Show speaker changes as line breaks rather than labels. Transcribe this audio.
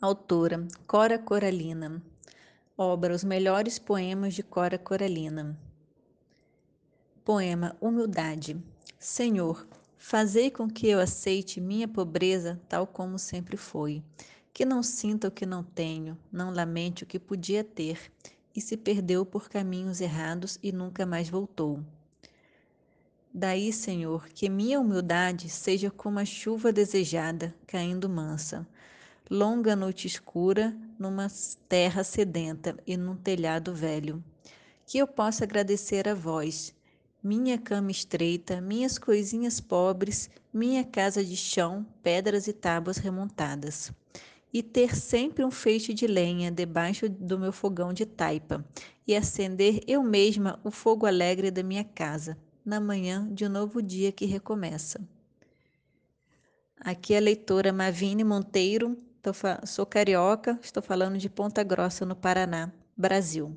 Autora Cora Coralina. Obra Os Melhores Poemas de Cora Coralina. Poema Humildade. Senhor, fazei com que eu aceite minha pobreza tal como sempre foi, que não sinta o que não tenho, não lamente o que podia ter e se perdeu por caminhos errados e nunca mais voltou. Daí, Senhor, que minha humildade seja como a chuva desejada, caindo mansa, longa noite escura numa terra sedenta e num telhado velho. Que eu possa agradecer a vós, minha cama estreita, minhas coisinhas pobres, minha casa de chão, pedras e tábuas remontadas. E ter sempre um feixe de lenha debaixo do meu fogão de taipa, e acender eu mesma o fogo alegre da minha casa, na manhã de um novo dia que recomeça. Aqui é a leitora Mavine Monteiro, sou carioca, estou falando de Ponta Grossa, no Paraná, Brasil.